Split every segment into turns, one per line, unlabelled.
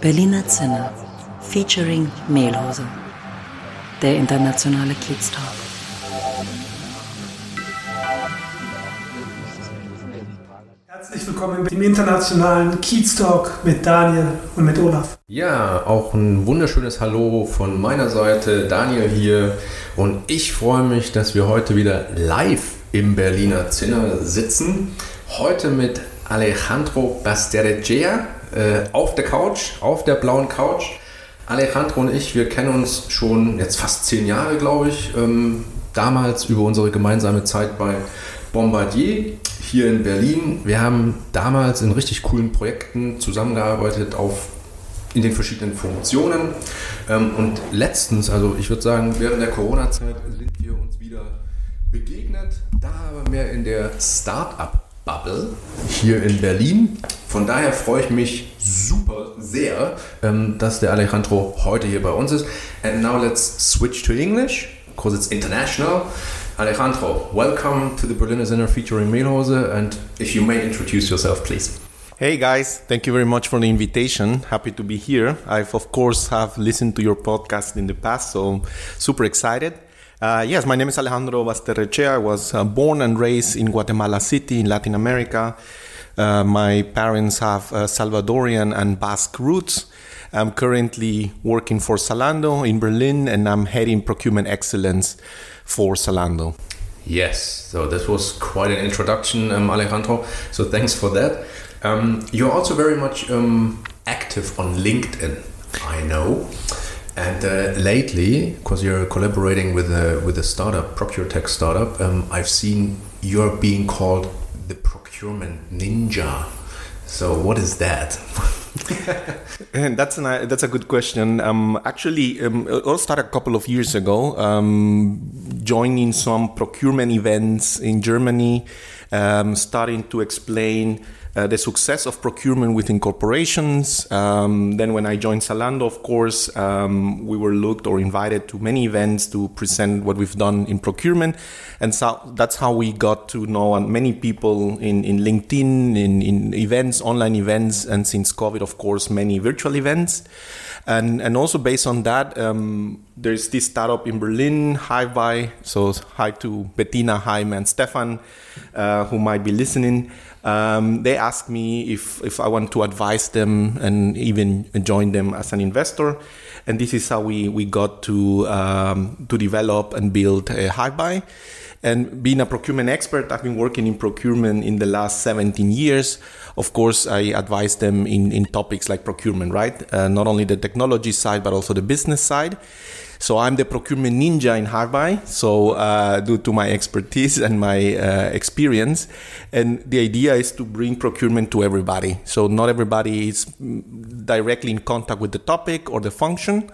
Berliner Zinne featuring Mehlhose. Der internationale Kiez Talk.
Herzlich willkommen im internationalen Kiez Talk mit Daniel und mit Olaf.
Ja, auch ein wunderschönes Hallo von meiner Seite. Daniel hier. Und ich freue mich, dass wir heute wieder live im Berliner Zinner sitzen. Heute mit Alejandro Basterecea äh, auf der Couch, auf der blauen Couch. Alejandro und ich, wir kennen uns schon jetzt fast zehn Jahre, glaube ich. Ähm, damals über unsere gemeinsame Zeit bei Bombardier hier in Berlin. Wir haben damals in richtig coolen Projekten zusammengearbeitet auf in den verschiedenen Funktionen. Ähm, und letztens, also ich würde sagen, während der Corona-Zeit sind wir uns wieder begegnet. Da aber mehr in der Start-up-Bubble hier in Berlin. Von daher freue ich mich super sehr, ähm, dass der Alejandro heute hier bei uns ist. And now let's switch to English, because it's international. Alejandro, welcome to the Berliner Center featuring Mehlhose. And if you may introduce yourself, please.
Hey guys, thank you very much for the invitation. Happy to be here. I've of course have listened to your podcast in the past, so super excited. Uh, yes, my name is Alejandro Basterrechea. I was uh, born and raised in Guatemala City in Latin America. Uh, my parents have uh, Salvadorian and Basque roots. I'm currently working for Zalando in Berlin and I'm heading procurement excellence for Zalando.
Yes, so this was quite an introduction, um, Alejandro. So thanks for that. Um, you're also very much um, active on LinkedIn, I know. And uh, lately, because you're collaborating with a with a startup, ProcureTech startup, um, I've seen you're being called procurement ninja. So what is that?
and that's an, that's a good question. Um, actually, um, it all started a couple of years ago. Um, joining some procurement events in Germany, um, starting to explain uh, the success of procurement within corporations. Um, then, when I joined Zalando, of course, um, we were looked or invited to many events to present what we've done in procurement. And so that's how we got to know many people in, in LinkedIn, in, in events, online events, and since COVID, of course, many virtual events. And, and also based on that, um, there's this startup in Berlin, Hive So hi to Bettina, Jaime, and Stefan, uh, who might be listening. Um, they asked me if, if I want to advise them and even join them as an investor. And this is how we, we got to, um, to develop and build a HiveBuy. And being a procurement expert, I've been working in procurement in the last 17 years. Of course, I advise them in, in topics like procurement, right? Uh, not only the technology side, but also the business side. So I'm the procurement ninja in HiveBuy. So uh, due to my expertise and my uh, experience, and the idea is to bring procurement to everybody. So not everybody is directly in contact with the topic or the function,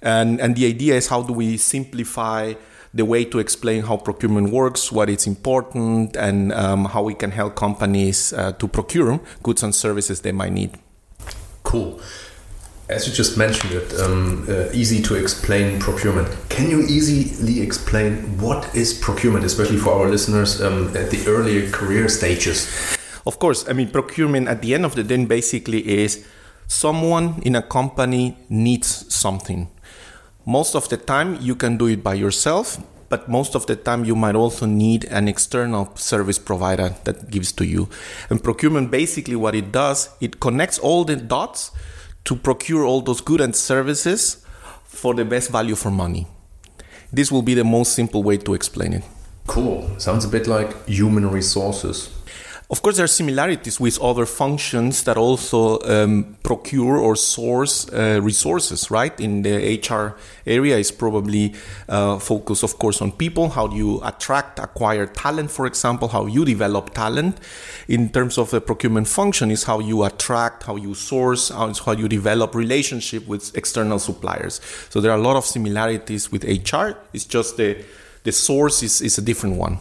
and and the idea is how do we simplify the way to explain how procurement works, what it's important, and um, how we can help companies uh, to procure goods and services they might need.
Cool. As you just mentioned it, um, uh, easy to explain procurement. Can you easily explain what is procurement, especially for our listeners um, at the earlier career stages?
Of course, I mean, procurement at the end of the day basically is someone in a company needs something. Most of the time, you can do it by yourself, but most of the time, you might also need an external service provider that gives to you. And procurement basically what it does, it connects all the dots to procure all those goods and services for the best value for money. This will be the most simple way to explain it.
Cool. Sounds a bit like human resources.
Of course, there are similarities with other functions that also um, procure or source uh, resources, right? In the HR area is probably uh, focused, of course, on people. How do you attract, acquire talent, for example, how you develop talent. In terms of the procurement function is how you attract, how you source, how you develop relationship with external suppliers. So there are a lot of similarities with HR. It's just the, the source is, is a different one.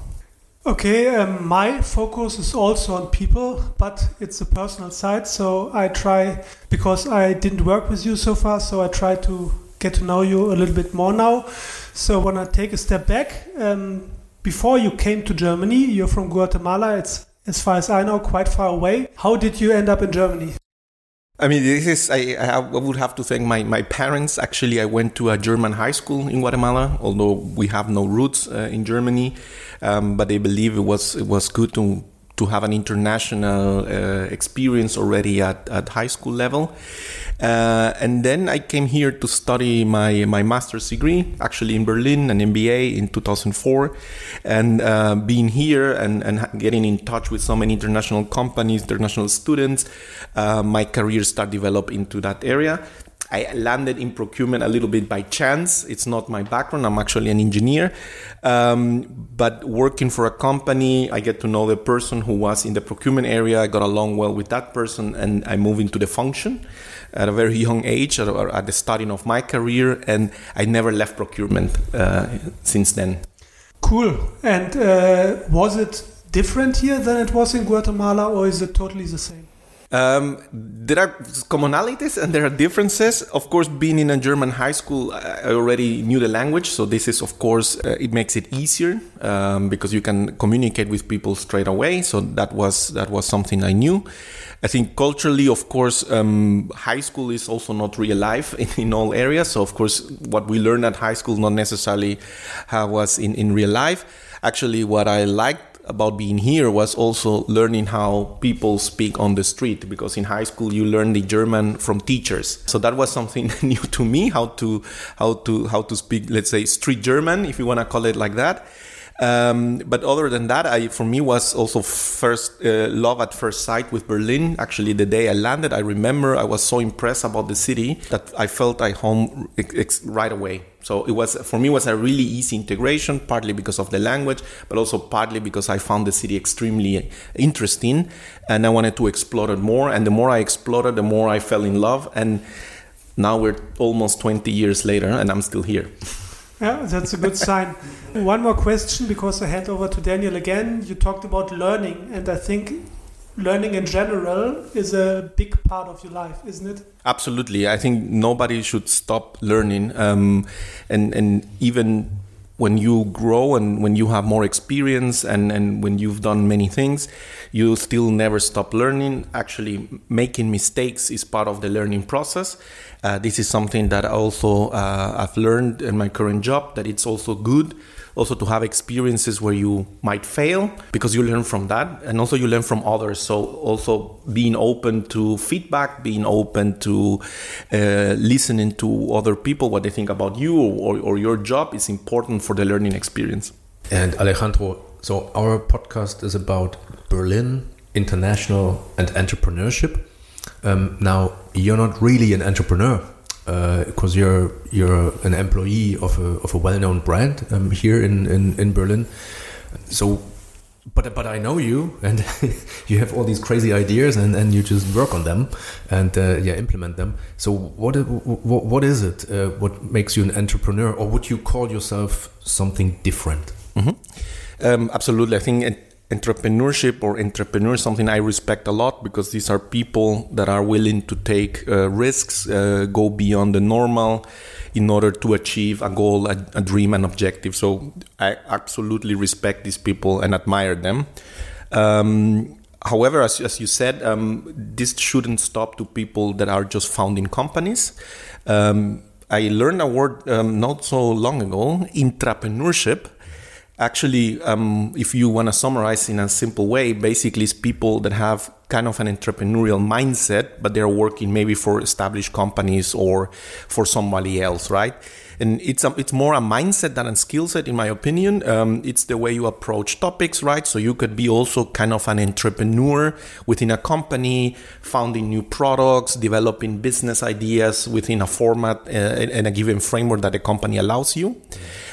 Okay, um, my focus is also on people, but it's a personal side. So I try, because I didn't work with you so far, so I try to get to know you a little bit more now. So when I take a step back, um, before you came to Germany, you're from Guatemala. It's, as far as I know, quite far away. How did you end up in Germany?
I mean, this is, I, I would have to thank my, my parents. Actually, I went to a German high school in Guatemala, although we have no roots uh, in Germany. Um, but they believe it was, it was good to, to have an international uh, experience already at, at high school level. Uh, and then I came here to study my, my master's degree, actually in Berlin, an MBA in 2004. And uh, being here and, and getting in touch with so many international companies, international students, my career started develop into that area. I landed in procurement a little bit by chance. It's not my background. I'm actually an engineer. Um, but working for a company, I get to know the person who was in the procurement area. I got along well with that person and I moved into the function at a very young age, at, at the starting of my career, and I never left procurement uh, since then.
Cool. And uh, was it different here than it was in Guatemala, or is it totally the same?
Um, there are commonalities and there are differences. Of course, being in a German high school, I already knew the language, so this is, of course, uh, it makes it easier um, because you can communicate with people straight away. So that was that was something I knew. I think culturally, of course, um, high school is also not real life in, in, all areas. So, of course, what we learn at high school not necessarily how was in, in real life. Actually, what I liked about being here was also learning how people speak on the street because in high school you learn the German from teachers. So that was something new to me how to how to how to speak let's say street German if you want to call it like that. Um, but other than that, I, for me was also first uh, love at first sight with Berlin. Actually, the day I landed, I remember I was so impressed about the city that I felt I home right away. So it was for me was a really easy integration, partly because of the language, but also partly because I found the city extremely interesting, and I wanted to explore it more. And the more I explored the more I fell in love. And now we're almost 20 years later, and I'm still here.
Yeah, that's a good sign. One more question because I hand over to Daniel again. You talked about learning, and I think learning in general is a big part of your life, isn't it?
Absolutely. I think nobody should stop learning, um, and and even when you grow and when you have more experience and, and when you've done many things, you still never stop learning. Actually, making mistakes is part of the learning process. Uh, this is something that also uh, I've learned in my current job that it's also good also to have experiences where you might fail because you learn from that and also you learn from others. So also being open to feedback being open to uh, listening to other people what they think about you or, or your job is important for the learning experience.
And alejandro so our podcast is about berlin international and entrepreneurship um, now you're not really an entrepreneur because uh, you're you're an employee of a of a well-known brand um, here in, in in Berlin. So, but but I know you, and you have all these crazy ideas, and, and you just work on them, and uh, yeah, implement them. So what what what is it? Uh, what makes you an entrepreneur, or would you call yourself something different?
Mm -hmm. um, absolutely, I think entrepreneurship or entrepreneurs something I respect a lot because these are people that are willing to take uh, risks, uh, go beyond the normal in order to achieve a goal, a, a, dream, an objective. So I absolutely respect these people and admire them. Um, however, as, as, you said, um, this shouldn't stop to people that are just founding companies. Um, I learned a word um, not so long ago, intrapreneurship actually, um, if you want to summarize in a simple way, basically, it's people that have kind of an entrepreneurial mindset, but they're working maybe for established companies or for somebody else, right? And it's a, it's more a mindset than a skill set, in my opinion. Um, it's the way you approach topics, right? So you could be also kind of an entrepreneur within a company, founding new products, developing business ideas within a format uh, and a given framework that the company allows you.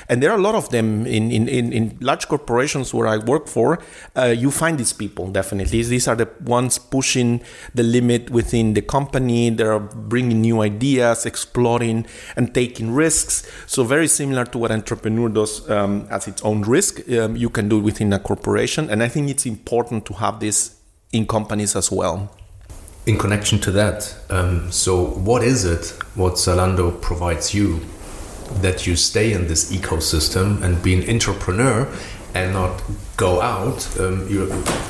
And there are a lot of them in, in, in, in large corporations where I work for. Uh, you find these people definitely. These are the ones pushing the limit within the company. They're bringing new ideas, exploring and taking risks. So very similar to what entrepreneur does um, as its own risk, um, you can do within a corporation. And I think it's important to have this in companies as well.
In connection to that, um, so what is it what Zalando provides you that you stay in this ecosystem and be an entrepreneur and not go out um, you,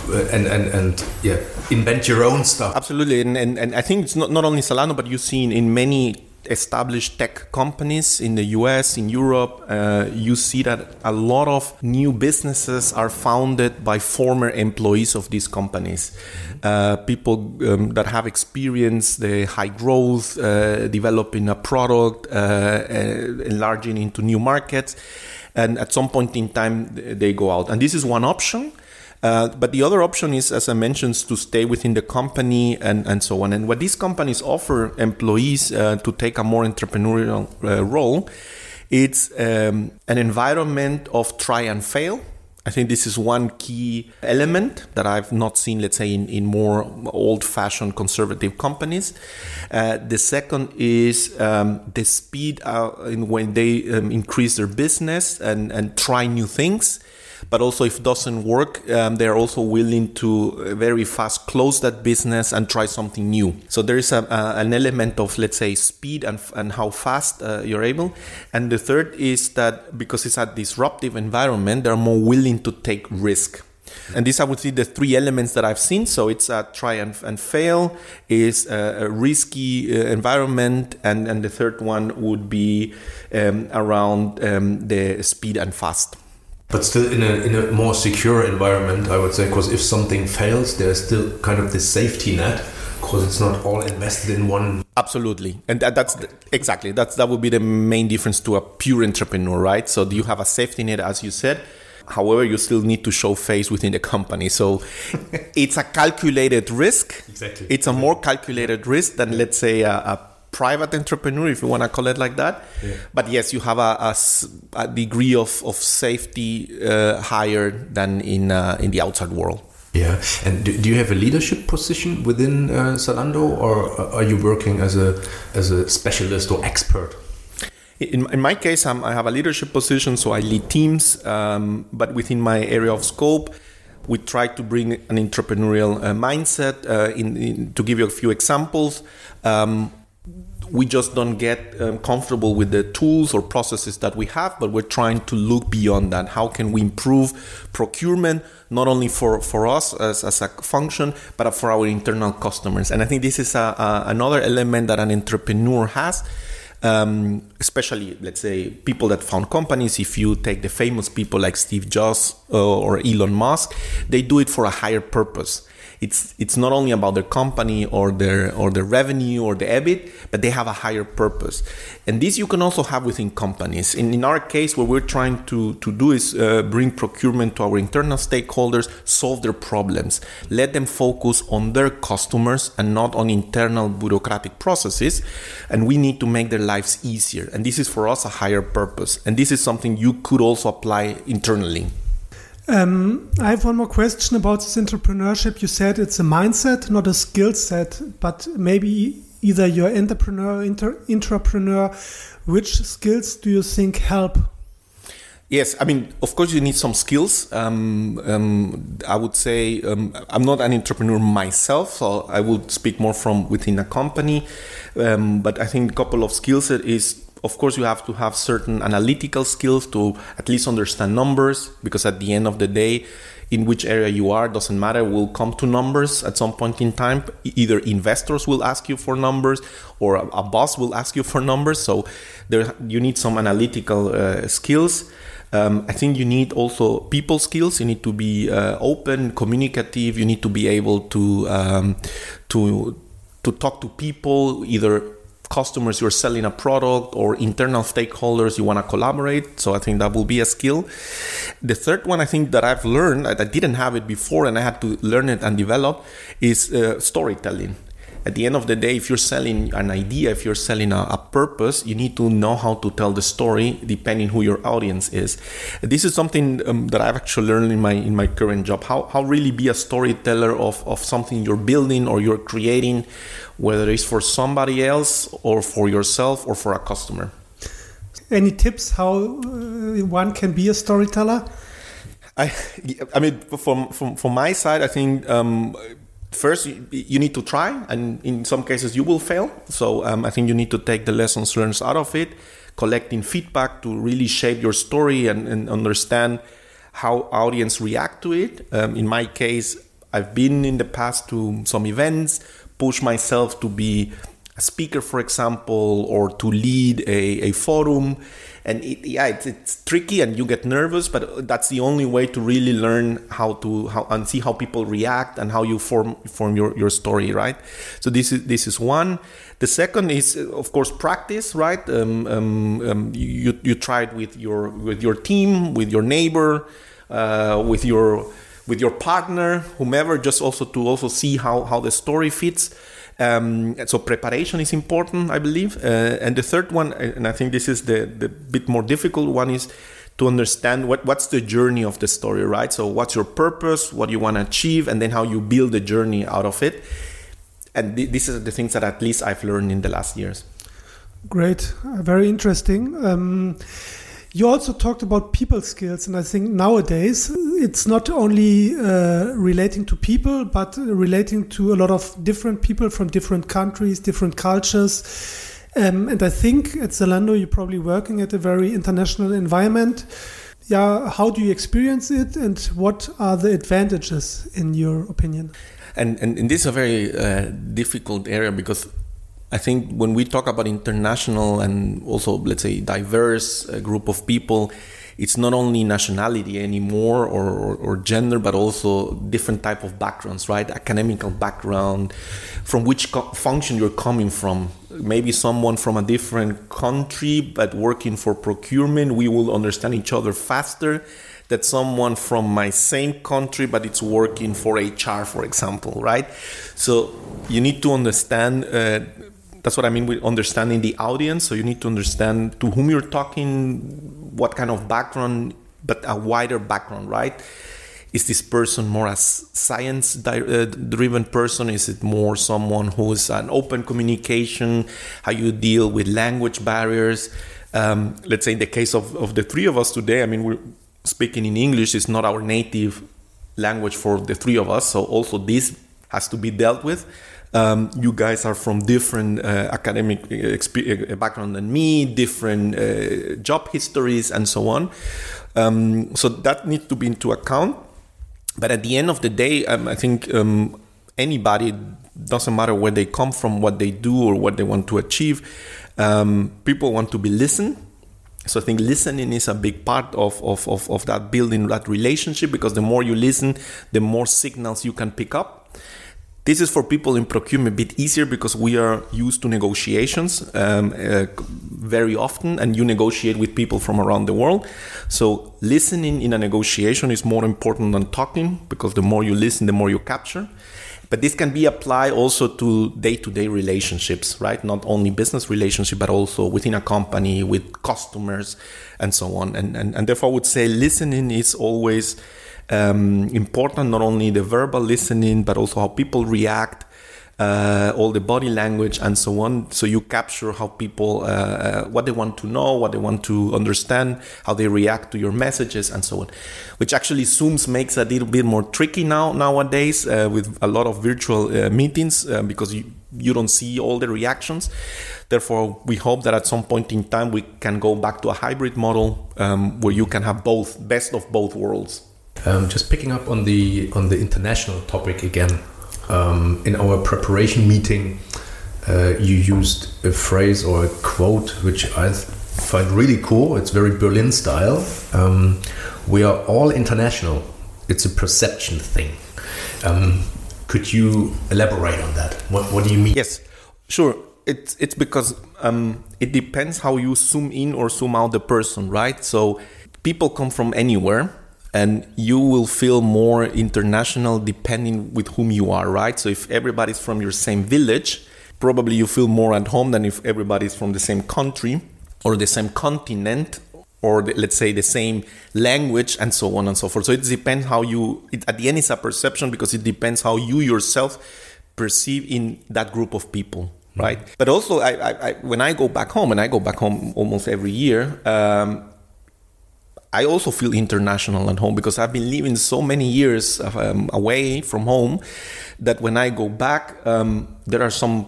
uh, and, and, and yeah, invent your own stuff.
Absolutely. And, and, and I think it's not, not only Zalando, but you've seen in many established tech companies in the US, in Europe, uh, you see that a lot of new businesses are founded by former employees of these companies. Uh, people um, that have experienced the high growth, uh, developing a product, uh, uh, enlarging into new markets. And at some point in time, they go out. And this is one option. Uh, but the other option is, as I mentioned, to stay within the company and, and so on. And what these companies offer employees uh, to take a more entrepreneurial uh, role, it's um, an environment of try and fail. I think this is one key element that I've not seen, let's say, in, in more old fashioned conservative companies. Uh, the second is um, the speed uh, when they um, increase their business and, and try new things but also if it doesn't work um, they're also willing to uh, very fast close that business and try something new. So there is a, an element of let's say speed and, and how fast uh, you're able. And the third is that because it's a disruptive environment they're more willing to take risk. And these, I would say, the three elements that I've seen. So it's a try and, and fail, is a, a risky uh, environment, and, and the third one would be um, around um, the speed and fast
but still in a in a more secure environment, I would say, because if something fails, there's still kind of this safety net because it's not all invested in one.
Absolutely, and that, that's the, exactly that's that would be the main difference to a pure entrepreneur, right? So you have a safety net, as you said. However, you still need to show face within the company. So it's a calculated risk.
Exactly.
It's a more calculated risk than, let's say, a, a private entrepreneur, if you want to call it like that. Yeah. But yes, you have a, a, a degree of, of safety uh, higher than in uh, in the outside world.
Yeah, and do, do you have a leadership position within uh, Zalando, or are you working as a as a specialist or expert?
In, in my case, I'm, i have a leadership position, so I lead teams. Um, but within my area of scope, we try to bring an entrepreneurial uh, mindset. Uh, in, in, to give you a few examples, um, we just don't get um, comfortable with the tools or processes that we have, but we're trying to look beyond that. How can we improve procurement, not only for, for us as, as a function, but for our internal customers? And I think this is a, a, another element that an entrepreneur has. Um, especially, let's say, people that found companies. If you take the famous people like Steve Jobs uh, or Elon Musk, they do it for a higher purpose it's it's not only about their company or their or their revenue or the EBIT, but they have a higher purpose. And this you can also have within companies. In, in our case, what we're trying to, to do is uh, bring procurement to our internal stakeholders, solve their problems, let them focus on their customers and not on internal bureaucratic processes. And we need to make their lives easier. And this is for us a higher purpose. And this is something you could also apply internally.
Um, I have one more question about this entrepreneurship. You said it's a mindset, not a skill set, but maybe either you're entrepreneur, inter. Which skills do you think help?
Yes, I mean, of course, you need some skills. Um, um, I would say um, I'm not an entrepreneur myself, so I would speak more from within a company. Um, but I think a couple of skills is of course you have to have certain analytical skills to at least understand numbers because at the end of the day in which area you are doesn't matter will come to numbers at some point in time either investors will ask you for numbers or a, a boss will ask you for numbers so there you need some analytical uh, skills um, I think you need also people skills. You need to be uh, open, communicative. You need to be able to um, to to talk to people either customers you're selling a product or internal stakeholders you want to collaborate. So I think that will be a skill. The third one I think that I've learned, I didn't have it before and I had to learn it and develop, is uh, storytelling at the end of the day, if you're selling an idea, if you're selling a, a, purpose, you need to know how to tell the story depending who your audience is. This is something um, that I've actually learned in my in my current job. How how really be a storyteller of, of something you're building or you're creating, whether it's for somebody else or for yourself or for a customer.
Any tips how uh, one can be a storyteller?
I, I mean, from, from, from my side, I think um, first you, need to try and in some cases you will fail so um, i think you need to take the lessons learned out of it collecting feedback to really shape your story and, and understand how audience react to it. Um, in my case, I've been in the past to some events, push myself to be a speaker, for example, or to lead a, a forum. And it, yeah, it's, it's tricky and you get nervous, but that's the only way to really learn how to how and see how people react and how you form form your, your story, right? So this is this is one. The second is of course practice, right? Um, um, um, you you try it with your with your team, with your neighbor, uh, with your with your partner, whomever, just also to also see how how the story fits. Um, so preparation is important, I believe. Uh, and the third one, and I think this is the, the bit more difficult one, is to understand what, what's the journey of the story, right? So what's your purpose, what you want to achieve, and then how you build the journey out of it. And th- this is the things that at least I've learned in the last years.
Great, uh, very interesting. Um, you also talked about people skills, and I think nowadays it's not only uh, relating to people, but relating to a lot of different people from different countries, different cultures. Um, and I think at Zalando, you're probably working at a very international environment. Yeah, how do you experience it, and what are the advantages in your opinion?
And and, and this is a very uh, difficult area because I think when we talk about international and also, let's say, diverse uh, group of people, it's not only nationality anymore or, or, or, gender, but also different type of backgrounds, right? Academical background, from which co- function you're coming from. Maybe someone from a different country, but working for procurement, we will understand each other faster that someone from my same country but it's working for HR for example right so you need to understand uh, that's what I mean with understanding the audience. So you need to understand to whom you're talking, what kind of background, but a wider background, right? Is this person more a science uh, driven person? Is it more someone who's an open communication? How you deal with language barriers? Um, let's say in the case of, of the three of us today, I mean, we're speaking in English It's not our native language for the three of us. So also this has to be dealt with. Um, you guys are from different uh, academic uh, background than me, different uh, job histories, and so on. Um, so that needs to be into account. But at the end of the day, um, I think um, anybody doesn't matter where they come from, what they do, or what they want to achieve. Um, people want to be listened. So I think listening is a big part of, of, of, of that building that relationship because the more you listen, the more signals you can pick up this is for people in procurement a bit easier because we are used to negotiations um, uh, very often, and you negotiate with people from around the world. So listening in a negotiation is more important than talking because the more you listen, the more you capture. But this can be applied also to day-to-day relationships, right? Not only business relationship, but also within a company with customers and so on. And and, and therefore, I would say listening is always um, important not only the verbal listening but also how people react uh, all the body language and so on. So you capture how people uh, uh, what they want to know what they want to understand how they react to your messages and so on which actually zooms makes a little bit more tricky now nowadays uh, with a lot of virtual uh, meetings uh, because you, you don't see all the reactions. Therefore we hope that at some point in time we can go back to a hybrid model um, where you can have both best of both worlds
um, just picking up on the on the international topic again. Um, in our preparation meeting, uh, you used a phrase or a quote which I find really cool. It's very Berlin style. Um, we are all international. It's a perception thing. Um, could you elaborate on that? What What do you mean?
Yes, sure. It's it's because um, it depends how you zoom in or zoom out the person, right? So people come from anywhere and you will feel more international depending with whom you are right? So if everybody's from your same village probably you feel more at home than if everybody's from the same country or the same continent or the, let's say the same language and so on and so forth. So it depends how you it, at the end it's a perception because it depends how you yourself perceive in that group of people mm-hmm. right? But also I, I, I, when i go back home and i go back home almost every year um, I also feel international at home because I've been living so many years um, away from home that when I go back, um, there are some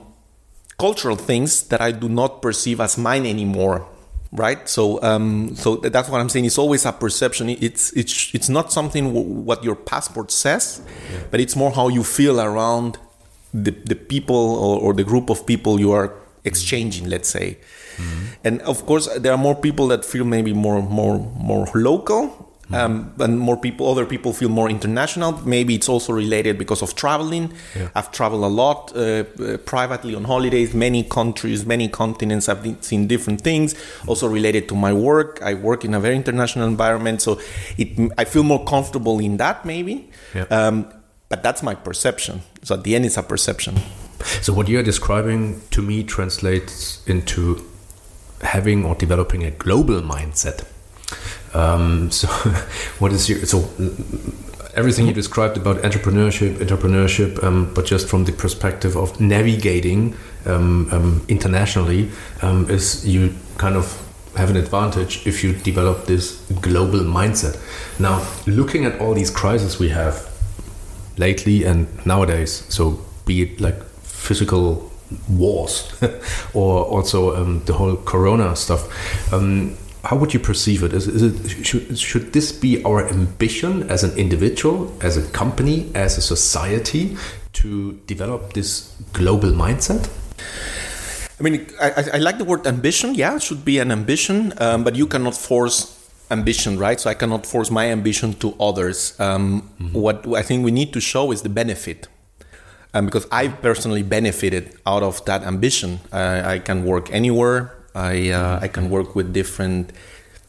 cultural things that I do not perceive as mine anymore. right so um, so that's what i'm saying it's always a perception it's it's it's not something w- what your passport says yeah. but it's more how you feel around the, the people or, or the group of people you are exchanging let's say mm-hmm. and of course there are more people that feel maybe more more more local um, and more people, other people feel more international. Maybe it's also related because of traveling. Yeah. I've traveled a lot uh, uh, privately on holidays, many countries, many continents. I've seen different things. Also related to my work, I work in a very international environment, so it I feel more comfortable in that maybe. Yeah. Um, but that's my perception. So at the end, it's a perception.
So what you're describing to me translates into having or developing a global mindset. Um, so, what is your so everything you described about entrepreneurship, entrepreneurship, um, but just from the perspective of navigating um, um internationally, um, is you kind of have an advantage if you develop this global mindset. Now, looking at all these crises we have lately and nowadays, so be it like physical wars or also um, the whole corona stuff um, how would you perceive it? Is, is it should, should this be our ambition as an individual, as a company, as a society to develop this global mindset?
I mean, I, I like the word ambition. Yeah, it should be an ambition, um, but you cannot force ambition, right? So I cannot force my ambition to others. Um, mm-hmm. What I think we need to show is the benefit. Um, because I personally benefited out of that ambition. Uh, I can work anywhere, I uh, I can work with different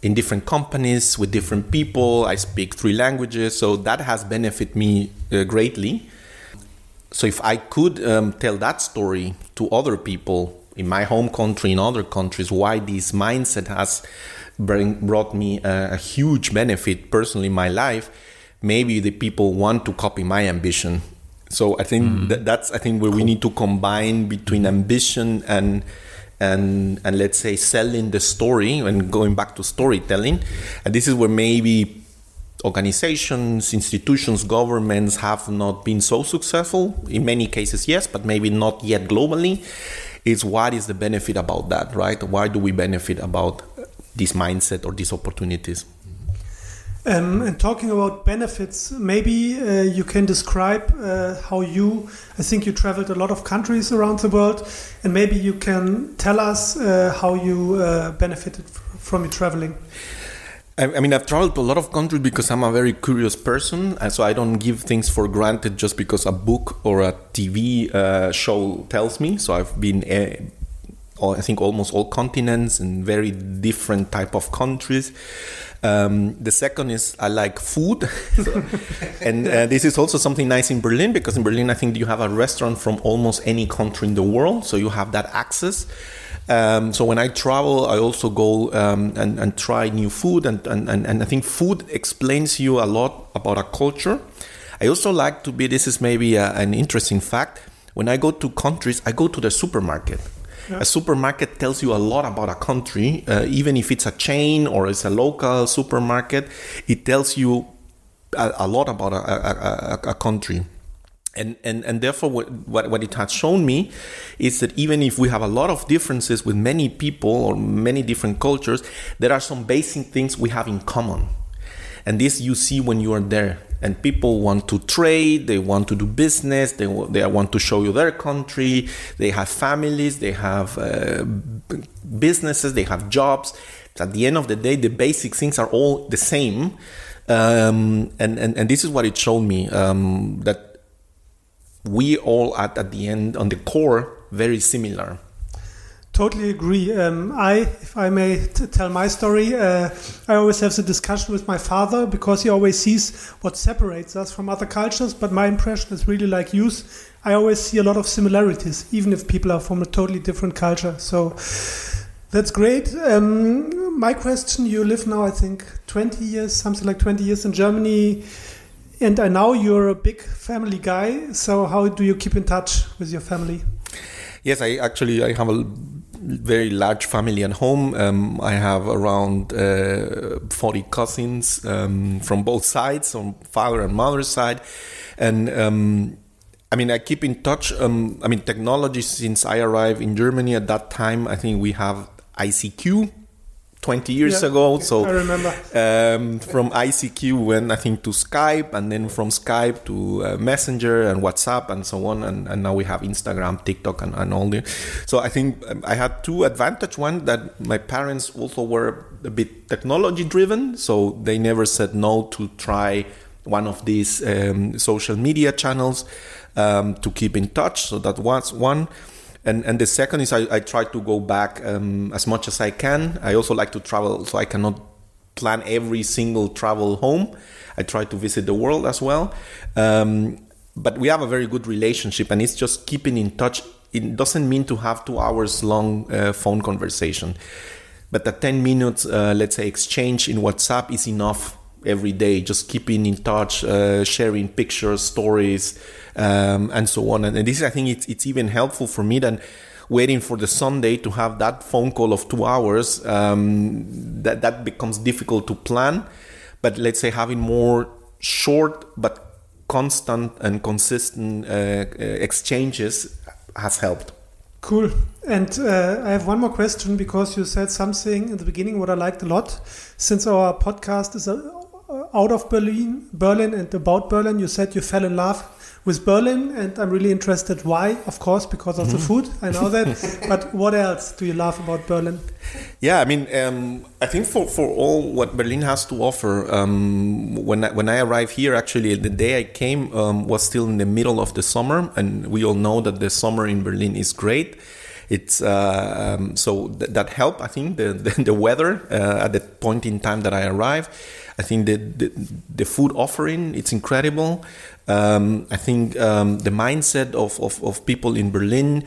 in different companies with different people. I speak three languages, so that has benefited me uh, greatly. So if I could um, tell that story to other people in my home country, in other countries, why this mindset has bring, brought me a, a huge benefit personally in my life, maybe the people want to copy my ambition. So I think mm. that, that's I think where we need to combine between ambition and and and let's say selling the story and going back to storytelling. And this is where maybe organizations institutions governments have not been so successful. In many cases yes but maybe not yet globally. Is what is the benefit about that right? Why do we benefit about this mindset or these opportunities
um, and talking about benefits, maybe uh, you can describe uh, how you, I think you traveled a lot of countries around the world, and maybe you can tell us uh, how you uh, benefited from your traveling.
I, mean, I've traveled a lot of countries because I'm a very curious person, and so I don't give things for granted just because a book or a TV uh, show tells me. So I've been uh, I think almost all continents and very different type of countries. Um, the second is I like food, and uh, this is also something nice in Berlin because in Berlin I think you have a restaurant from almost any country in the world, so you have that access. Um, so when I travel, I also go um, and, and, try new food, and, and, and I think food explains you a lot about a culture. I also like to be. This is maybe a, an interesting fact. When I go to countries, I go to the supermarket. A supermarket tells you a lot about a country, uh, even if it's a chain or it's a local supermarket. It tells you a, a lot about a, a, a, country. And, and, and therefore, what, what it has shown me is that even if we have a lot of differences with many people or many different cultures, there are some basic things we have in common. And this you see when you are there and people want to trade they want to do business they, they want to show you their country they have families they have uh, businesses they have jobs. At the end of the day the basic things are all the same. Um, and, and, and this is what it showed me um, that we all at, at the end on the core very similar
Totally agree. Um, I, if I may tell my story, uh, I always have the discussion with my father because he always sees what separates us from other cultures. But my impression is really like yours. I always see a lot of similarities, even if people are from a totally different culture. So that's great. Um, my question: You live now, I think, 20 years, something like 20 years in Germany, and I know you're a big family guy. So how do you keep in touch with your family?
Yes, I actually I have a very large family at home. Um, I have around uh, 40 cousins um, from both sides, on father and mother's side. And um, I mean, I keep in touch. Um, I mean, technology since I arrived in Germany at that time, I think we have ICQ. 20 years
Yeah,
ago. So
I remember.
um, from ICQ went I think to Skype, and then from Skype to uh, Messenger and WhatsApp and so on, and, and now we have Instagram, TikTok, and, and all the. So I think um, I had two advantage. One that my parents also were a bit technology driven, so they never said no to try one of these um, social media channels um, to keep in touch. So that was one. And, and the second is I, I try to go back um, as much as I can. I also like to travel, so I cannot plan every single travel home. I try to visit the world as well. Um, but we have a very good relationship, and it's just keeping in touch. It doesn't mean to have two hours long uh, phone conversation, but the 10 minutes, uh, let's say, exchange in WhatsApp is enough every day. Just keeping in touch, uh, sharing pictures, stories, um, and so on. And, and this, I think, it's, it's even helpful for me than waiting for the Sunday to have that phone call of two hours. Um, that that becomes difficult to plan. But let's say having more short but constant and consistent uh, uh, exchanges has helped.
Cool. And uh, I have one more question because you said something in the beginning what I liked a lot. Since our podcast is uh, out of Berlin, Berlin and about Berlin, you said you fell in love with Berlin, and I'm really interested why. Of course, because of the food. I know that. but what else do you love about Berlin?
Yeah, I mean, um, I think for, for all what Berlin has to offer, um, when I, when I arrived here, actually the day I came um, was still in the middle of the summer, and we all know that the summer in Berlin is great. It's uh, um, so th- that helped. I think the the, the weather uh, at the point in time that I arrived. I think the the, the food offering it's incredible. Um, I think um, the mindset of, of, of people in Berlin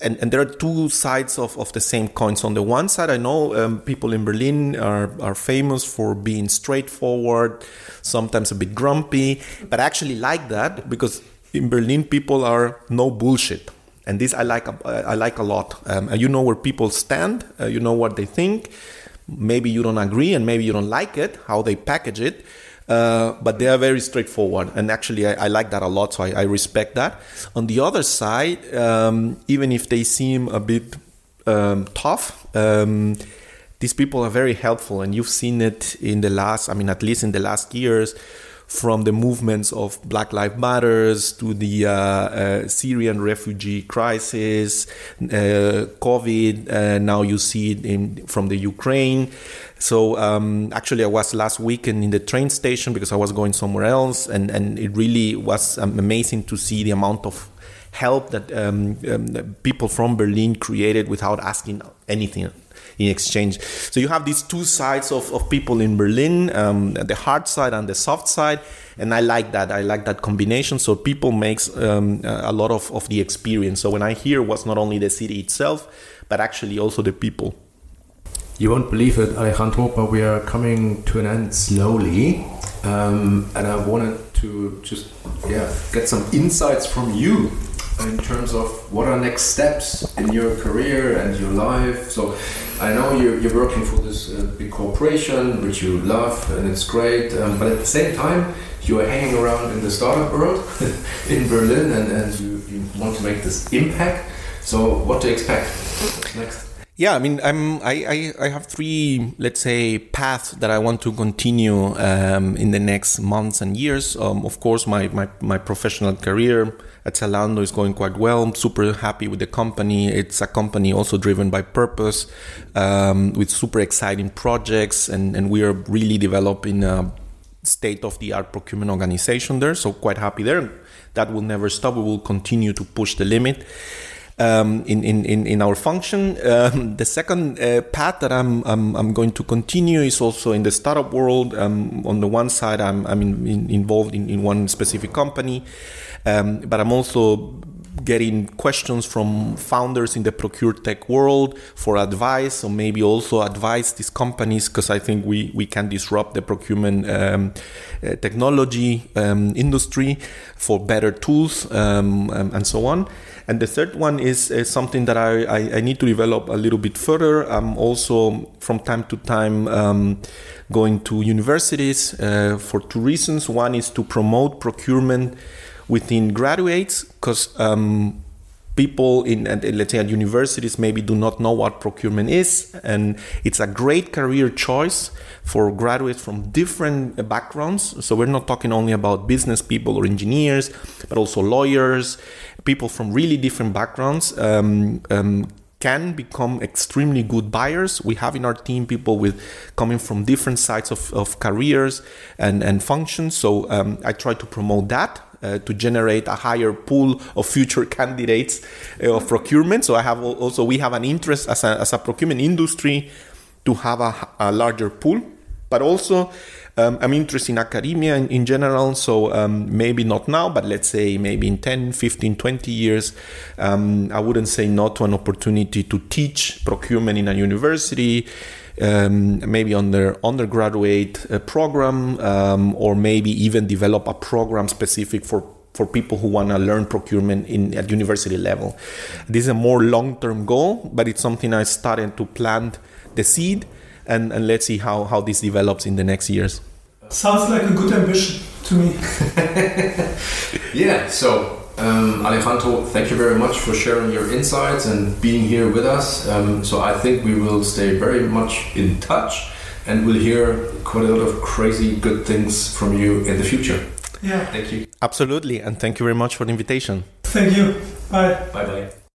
and, and there are two sides of, of the same coin. So on the one side, I know um, people in Berlin are, are famous for being straightforward, sometimes a bit grumpy, but I actually like that because in Berlin people are no bullshit. And this I like I like a lot. Um, you know where people stand, uh, you know what they think. Maybe you don't agree, and maybe you don't like it how they package it. Uh, but they are very straightforward, and actually, I, I like that a lot. So I, I, respect that. On the other side, um, even if they seem a bit um, tough, um, these people are very helpful, and you've seen it in the last. I mean, at least in the last years, from the movements of Black Lives Matters to the uh, uh, Syrian refugee crisis, uh, COVID. Uh, now you see it in, from the Ukraine. So um, actually, I was last weekend in the train station because I was going somewhere else, and, and it really was um, amazing to see the amount of help that um, um, people from Berlin created without asking anything in exchange. So you have these two sides of, of people in Berlin, um, the hard side and the soft side. And I like that. I like that combination. So people makes um, a lot of, of the experience. So when I hear was not only the city itself, but actually also the people.
You won't believe it, Alejandro, but we are coming to an end slowly. Um, and I wanted to just yeah get some insights from you in terms of what are next steps in your career and your life. So I know you're, you're working for this uh, big corporation, which you love and it's great, um, but at the same time, you are hanging around in the startup world in Berlin and, and you, you want to make this impact. So what to expect next?
Yeah, I mean, I'm, I, I, I have three, let's say, paths that I want to continue um, in the next months and years. Um, of course, my, my, my professional career at Zalando is going quite well. I'm super happy with the company. It's a company also driven by purpose um, with super exciting projects, and, and we are really developing a state of the art procurement organization there. So, quite happy there. That will never stop. We will continue to push the limit um, in, in, in, our function. Um, the second uh, path that I'm, I'm, I'm, going to continue is also in the startup world. Um, on the one side, I'm, I'm in, in, involved in, in one specific company, um, but I'm also getting questions from founders in the procure tech world for advice or maybe also advise these companies because I think we, we can disrupt the procurement um, uh, technology um, industry for better tools um, and so on. And the third one is, is something that I, I, I, need to develop a little bit further. I'm also from time to time um, going to universities uh, for two reasons. One is to promote procurement within graduates because um, people in let's say at universities maybe do not know what procurement is and it's a great career choice for graduates from different backgrounds so we're not talking only about business people or engineers but also lawyers people from really different backgrounds um, um, can become extremely good buyers. We have in our team people with coming from different sides of, of careers and, and functions. So um, I try to promote that uh, to generate a higher pool of future candidates uh, of procurement. So I have also we have an interest as a, as a procurement industry to have a, a larger pool, but also um, I'm interested in academia in, in general. So um, maybe not now, but let's say maybe in 10, 15, 20 years, um, I wouldn't say no to an opportunity to teach procurement in a university um, maybe on their undergraduate uh, program, um, or maybe even develop a program specific for for people who want to learn procurement in at university level. This is a more long-term goal, but it's something I started to plant the seed, and, and let's see how, how this develops in the next years.
Sounds like a good ambition to me.
yeah, so um, Alejandro, thank you very much for sharing your insights and being here with us. Um, so I think we will stay very much in touch and we'll hear quite a lot of crazy good things from you in the future.
Yeah.
Thank you.
Absolutely. And thank you very much for the invitation.
Thank you. Bye.
Bye bye.